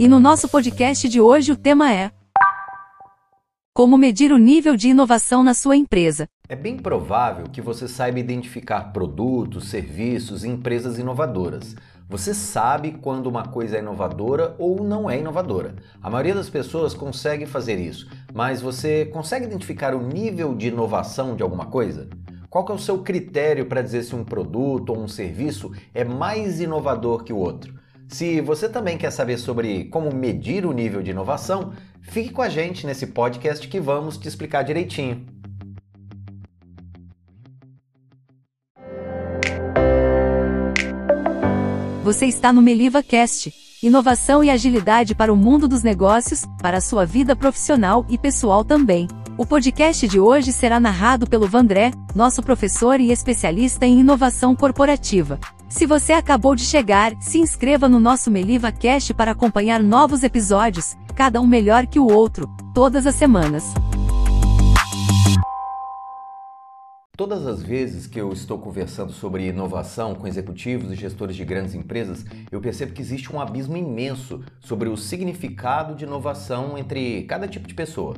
E no nosso podcast de hoje o tema é Como medir o nível de inovação na sua empresa. É bem provável que você saiba identificar produtos, serviços e empresas inovadoras. Você sabe quando uma coisa é inovadora ou não é inovadora. A maioria das pessoas consegue fazer isso, mas você consegue identificar o nível de inovação de alguma coisa? Qual é o seu critério para dizer se um produto ou um serviço é mais inovador que o outro? Se você também quer saber sobre como medir o nível de inovação, fique com a gente nesse podcast que vamos te explicar direitinho. Você está no Meliva Cast. Inovação e agilidade para o mundo dos negócios, para a sua vida profissional e pessoal também. O podcast de hoje será narrado pelo Vandré, nosso professor e especialista em inovação corporativa. Se você acabou de chegar, se inscreva no nosso Meliva Cast para acompanhar novos episódios, cada um melhor que o outro, todas as semanas. Todas as vezes que eu estou conversando sobre inovação com executivos e gestores de grandes empresas, eu percebo que existe um abismo imenso sobre o significado de inovação entre cada tipo de pessoa.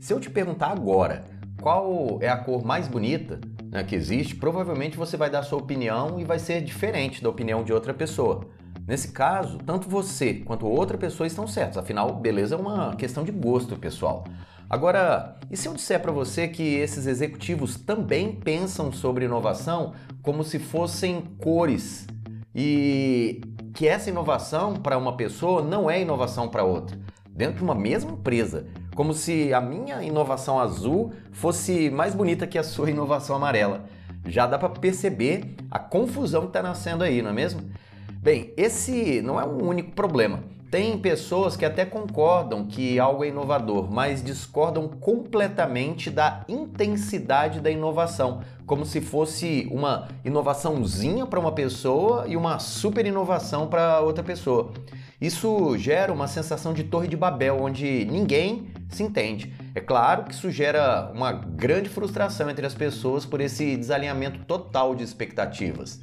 Se eu te perguntar agora qual é a cor mais bonita né, que existe, provavelmente você vai dar sua opinião e vai ser diferente da opinião de outra pessoa. Nesse caso, tanto você quanto outra pessoa estão certos, afinal, beleza é uma questão de gosto pessoal. Agora, e se eu disser para você que esses executivos também pensam sobre inovação como se fossem cores e que essa inovação para uma pessoa não é inovação para outra, dentro de uma mesma empresa? Como se a minha inovação azul fosse mais bonita que a sua inovação amarela. Já dá para perceber a confusão que está nascendo aí, não é mesmo? Bem, esse não é um único problema. Tem pessoas que até concordam que algo é inovador, mas discordam completamente da intensidade da inovação, como se fosse uma inovaçãozinha para uma pessoa e uma super inovação para outra pessoa. Isso gera uma sensação de torre de Babel, onde ninguém se entende. É claro que isso gera uma grande frustração entre as pessoas por esse desalinhamento total de expectativas.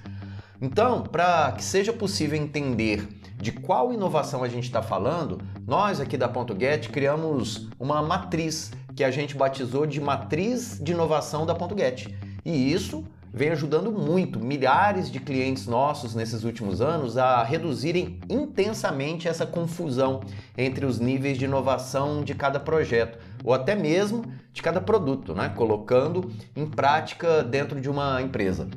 Então, para que seja possível entender de qual inovação a gente está falando, nós aqui da Ponto Get criamos uma matriz que a gente batizou de Matriz de Inovação da Ponto Get. E isso vem ajudando muito milhares de clientes nossos nesses últimos anos a reduzirem intensamente essa confusão entre os níveis de inovação de cada projeto ou até mesmo de cada produto, né? colocando em prática dentro de uma empresa.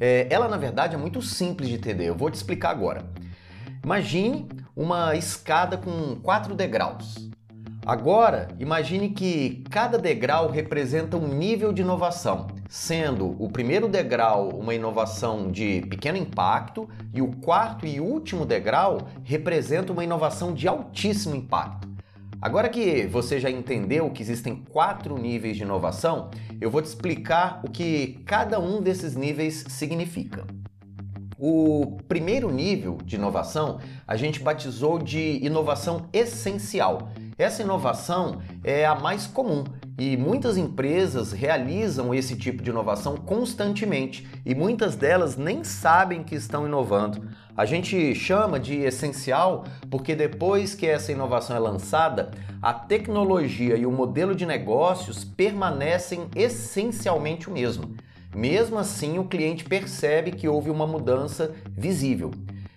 É, ela, na verdade, é muito simples de entender. Eu vou te explicar agora. Imagine uma escada com quatro degraus. Agora, imagine que cada degrau representa um nível de inovação, sendo o primeiro degrau uma inovação de pequeno impacto e o quarto e último degrau representa uma inovação de altíssimo impacto. Agora que você já entendeu que existem quatro níveis de inovação, eu vou te explicar o que cada um desses níveis significa. O primeiro nível de inovação a gente batizou de inovação essencial essa inovação é a mais comum e muitas empresas realizam esse tipo de inovação constantemente e muitas delas nem sabem que estão inovando. A gente chama de essencial porque depois que essa inovação é lançada, a tecnologia e o modelo de negócios permanecem essencialmente o mesmo. Mesmo assim, o cliente percebe que houve uma mudança visível.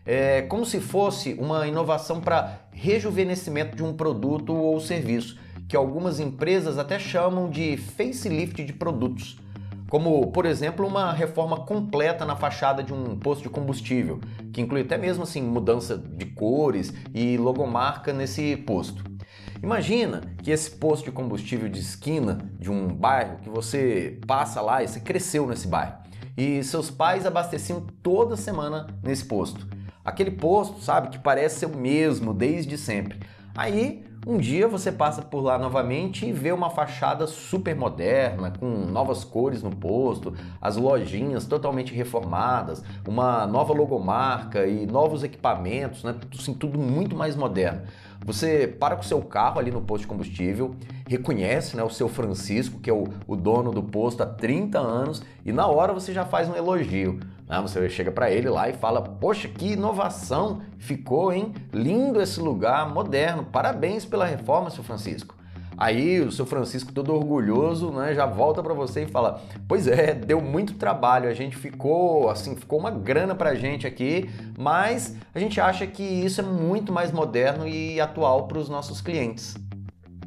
É como se fosse uma inovação para rejuvenescimento de um produto ou serviço, que algumas empresas até chamam de facelift de produtos. Como, por exemplo, uma reforma completa na fachada de um posto de combustível, que inclui até mesmo assim mudança de cores e logomarca nesse posto. Imagina que esse posto de combustível de esquina de um bairro que você passa lá e você cresceu nesse bairro. E seus pais abasteciam toda semana nesse posto. Aquele posto, sabe, que parece ser o mesmo desde sempre. Aí, um dia você passa por lá novamente e vê uma fachada super moderna, com novas cores no posto, as lojinhas totalmente reformadas, uma nova logomarca e novos equipamentos, né? Assim, tudo muito mais moderno. Você para com o seu carro ali no posto de combustível, reconhece né, o seu Francisco, que é o, o dono do posto há 30 anos, e na hora você já faz um elogio. Né? Você chega para ele lá e fala: Poxa, que inovação! Ficou, hein? Lindo esse lugar, moderno. Parabéns pela reforma, seu Francisco. Aí o seu Francisco, todo orgulhoso, né, já volta para você e fala: Pois é, deu muito trabalho, a gente ficou assim, ficou uma grana para a gente aqui, mas a gente acha que isso é muito mais moderno e atual para os nossos clientes.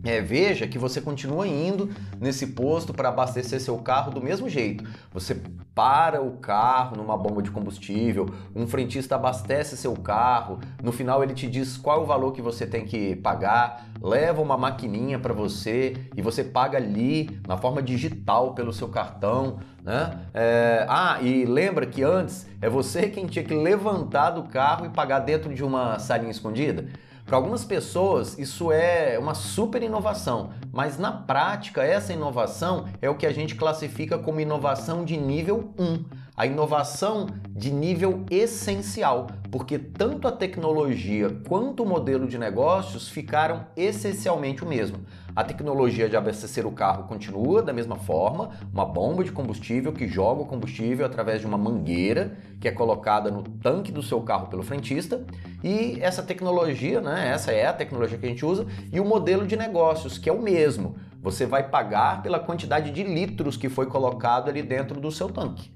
É, veja que você continua indo nesse posto para abastecer seu carro do mesmo jeito. Você para o carro numa bomba de combustível, um frentista abastece seu carro, no final ele te diz qual é o valor que você tem que pagar, leva uma maquininha para você e você paga ali na forma digital pelo seu cartão. Né? É... ah, e lembra que antes é você quem tinha que levantar do carro e pagar dentro de uma salinha escondida? Para algumas pessoas, isso é uma super inovação, mas na prática, essa inovação é o que a gente classifica como inovação de nível 1 a inovação de nível essencial, porque tanto a tecnologia quanto o modelo de negócios ficaram essencialmente o mesmo. A tecnologia de abastecer o carro continua da mesma forma, uma bomba de combustível que joga o combustível através de uma mangueira que é colocada no tanque do seu carro pelo frentista, e essa tecnologia, né, essa é a tecnologia que a gente usa, e o modelo de negócios, que é o mesmo. Você vai pagar pela quantidade de litros que foi colocado ali dentro do seu tanque.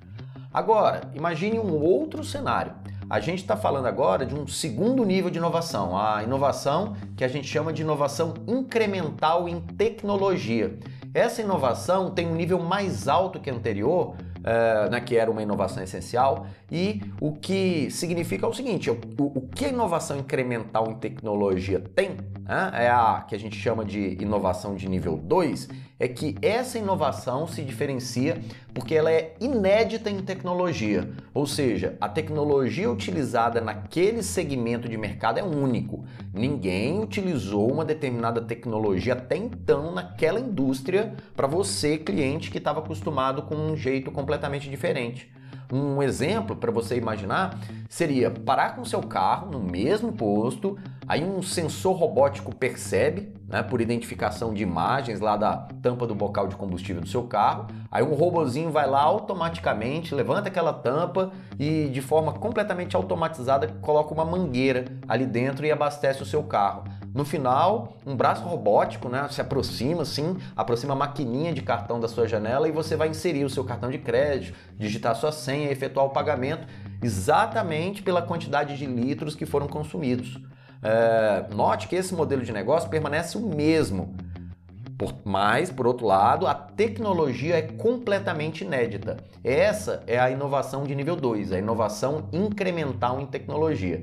Agora, imagine um outro cenário. A gente está falando agora de um segundo nível de inovação, a inovação que a gente chama de inovação incremental em tecnologia. Essa inovação tem um nível mais alto que a anterior, uh, né, que era uma inovação essencial, e o que significa é o seguinte: o, o que a inovação incremental em tecnologia tem, né, é a que a gente chama de inovação de nível 2, é que essa inovação se diferencia porque ela é inédita em tecnologia, ou seja, a tecnologia utilizada naquele segmento de mercado é único. Ninguém utilizou uma determinada tecnologia até então naquela indústria para você, cliente, que estava acostumado com um jeito completamente diferente. Um exemplo para você imaginar seria parar com seu carro no mesmo posto, aí um sensor robótico percebe, né, por identificação de imagens lá da tampa do bocal de combustível do seu carro, aí um robozinho vai lá automaticamente, levanta aquela tampa e de forma completamente automatizada coloca uma mangueira ali dentro e abastece o seu carro. No final, um braço robótico né, se aproxima assim, aproxima a maquininha de cartão da sua janela e você vai inserir o seu cartão de crédito, digitar sua senha efetuar o pagamento exatamente pela quantidade de litros que foram consumidos. É, note que esse modelo de negócio permanece o mesmo. Por, mas, por outro lado, a tecnologia é completamente inédita. Essa é a inovação de nível 2, a inovação incremental em tecnologia.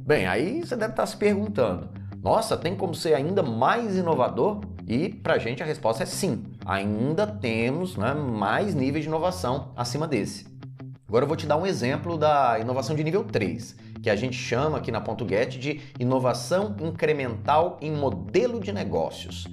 Bem, aí você deve estar se perguntando: nossa, tem como ser ainda mais inovador? E para a gente a resposta é sim. Ainda temos né, mais níveis de inovação acima desse. Agora eu vou te dar um exemplo da inovação de nível 3, que a gente chama aqui na Ponto Get de inovação incremental em modelo de negócios.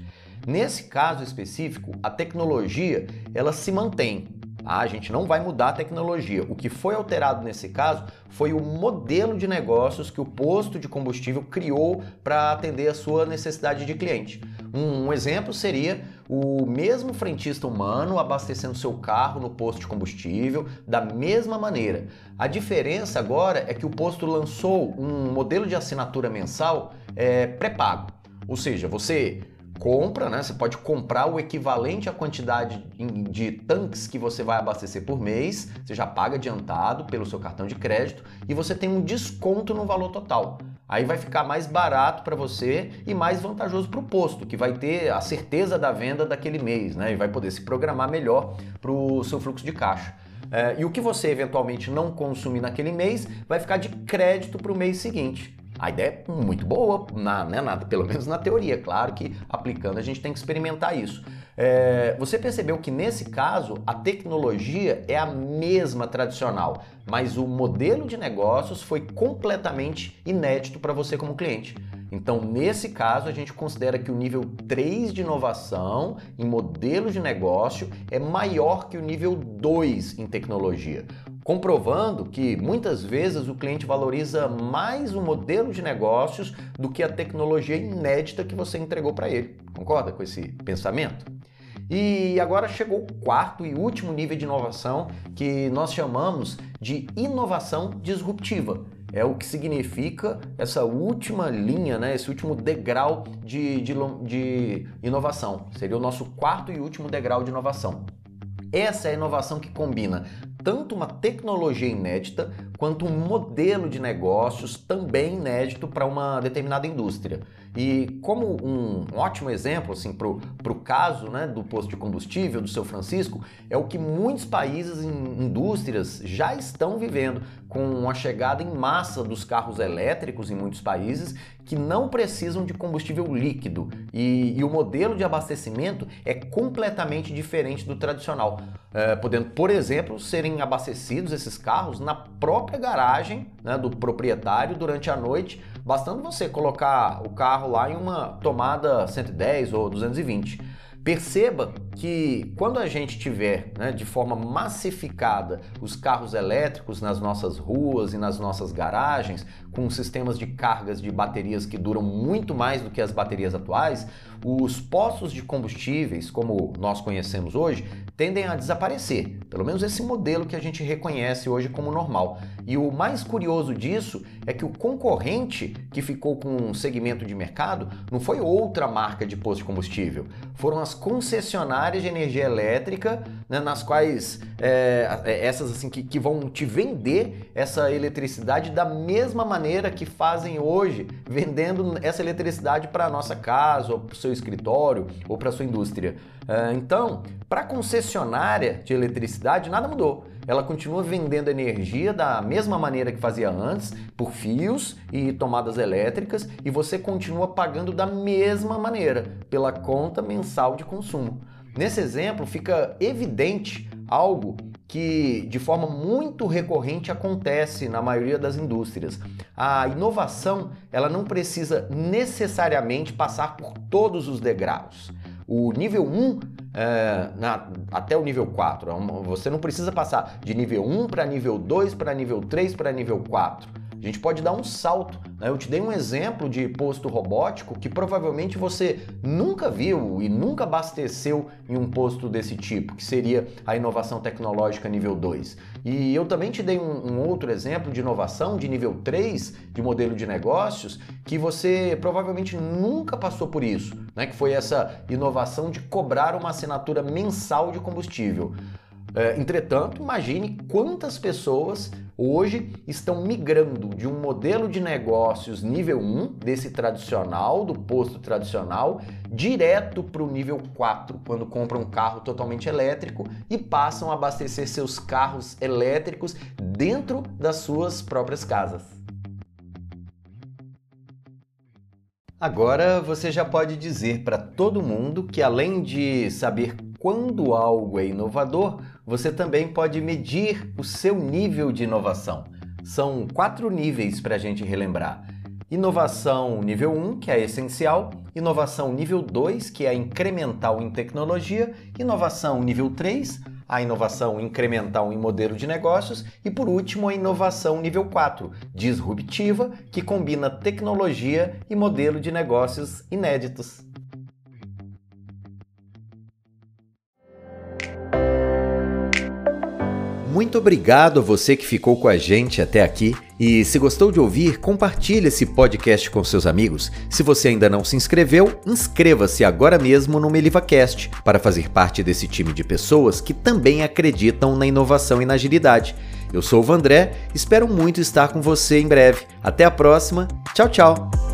Nesse caso específico, a tecnologia ela se mantém, ah, a gente não vai mudar a tecnologia. O que foi alterado nesse caso foi o modelo de negócios que o posto de combustível criou para atender a sua necessidade de cliente. Um, exemplo seria o mesmo frentista humano abastecendo seu carro no posto de combustível da mesma maneira. A diferença agora é que o posto lançou um modelo de assinatura mensal é, pré-pago. Ou seja, você compra, né? Você pode comprar o equivalente à quantidade de tanques que você vai abastecer por mês, você já paga adiantado pelo seu cartão de crédito e você tem um desconto no valor total. Aí vai ficar mais barato para você e mais vantajoso para o posto, que vai ter a certeza da venda daquele mês, né? E vai poder se programar melhor para o seu fluxo de caixa. É, e o que você eventualmente não consumir naquele mês vai ficar de crédito para o mês seguinte. A ideia é muito boa, na, né, na, pelo menos na teoria. Claro que aplicando a gente tem que experimentar isso. É, você percebeu que nesse caso a tecnologia é a mesma tradicional, mas o modelo de negócios foi completamente inédito para você como cliente. Então, nesse caso, a gente considera que o nível 3 de inovação em modelos de negócio é maior que o nível 2 em tecnologia. Comprovando que muitas vezes o cliente valoriza mais o modelo de negócios do que a tecnologia inédita que você entregou para ele. Concorda com esse pensamento? E agora chegou o quarto e último nível de inovação que nós chamamos de inovação disruptiva. É o que significa essa última linha, né, esse último degrau de, de, de inovação. Seria o nosso quarto e último degrau de inovação. Essa é a inovação que combina tanto uma tecnologia inédita quanto um modelo de negócios também inédito para uma determinada indústria. E como um ótimo exemplo assim, para o caso né, do posto de combustível do seu Francisco, é o que muitos países e indústrias já estão vivendo, com a chegada em massa dos carros elétricos em muitos países que não precisam de combustível líquido. E, e o modelo de abastecimento é completamente diferente do tradicional, é, podendo, por exemplo, serem abastecidos esses carros na própria garagem né, do proprietário durante a noite bastando você colocar o carro lá em uma tomada 110 ou 220. Perceba que quando a gente tiver né, de forma massificada os carros elétricos nas nossas ruas e nas nossas garagens, com sistemas de cargas de baterias que duram muito mais do que as baterias atuais, os postos de combustíveis, como nós conhecemos hoje, tendem a desaparecer. Pelo menos esse modelo que a gente reconhece hoje como normal. E o mais curioso disso é que o concorrente que ficou com um segmento de mercado não foi outra marca de posto de combustível, foram as concessionárias de energia elétrica, né, nas quais é, é, essas assim que, que vão te vender essa eletricidade da mesma maneira que fazem hoje, vendendo essa eletricidade para a nossa casa, ou para o seu escritório, ou para a sua indústria. É, então, para concessionária de eletricidade, nada mudou. Ela continua vendendo energia da mesma maneira que fazia antes, por fios e tomadas elétricas, e você continua pagando da mesma maneira, pela conta mensal de consumo. Nesse exemplo, fica evidente algo que de forma muito recorrente acontece na maioria das indústrias. A inovação, ela não precisa necessariamente passar por todos os degraus. O nível 1 é, na, até o nível 4, é você não precisa passar de nível 1 para nível 2, para nível 3, para nível 4. A gente pode dar um salto. Né? Eu te dei um exemplo de posto robótico que provavelmente você nunca viu e nunca abasteceu em um posto desse tipo, que seria a inovação tecnológica nível 2. E eu também te dei um, um outro exemplo de inovação de nível 3 de modelo de negócios que você provavelmente nunca passou por isso, né? que foi essa inovação de cobrar uma assinatura mensal de combustível. É, entretanto, imagine quantas pessoas hoje estão migrando de um modelo de negócios nível 1, desse tradicional, do posto tradicional, direto para o nível 4, quando compram um carro totalmente elétrico e passam a abastecer seus carros elétricos dentro das suas próprias casas. Agora você já pode dizer para todo mundo que, além de saber quando algo é inovador, você também pode medir o seu nível de inovação. São quatro níveis para a gente relembrar. Inovação nível 1, que é essencial, inovação nível 2, que é incremental em tecnologia, inovação nível 3, a inovação incremental em modelo de negócios e por último a inovação nível 4, disruptiva, que combina tecnologia e modelo de negócios inéditos. Muito obrigado a você que ficou com a gente até aqui. E se gostou de ouvir, compartilhe esse podcast com seus amigos. Se você ainda não se inscreveu, inscreva-se agora mesmo no MelivaCast para fazer parte desse time de pessoas que também acreditam na inovação e na agilidade. Eu sou o Vandré, espero muito estar com você em breve. Até a próxima. Tchau, tchau.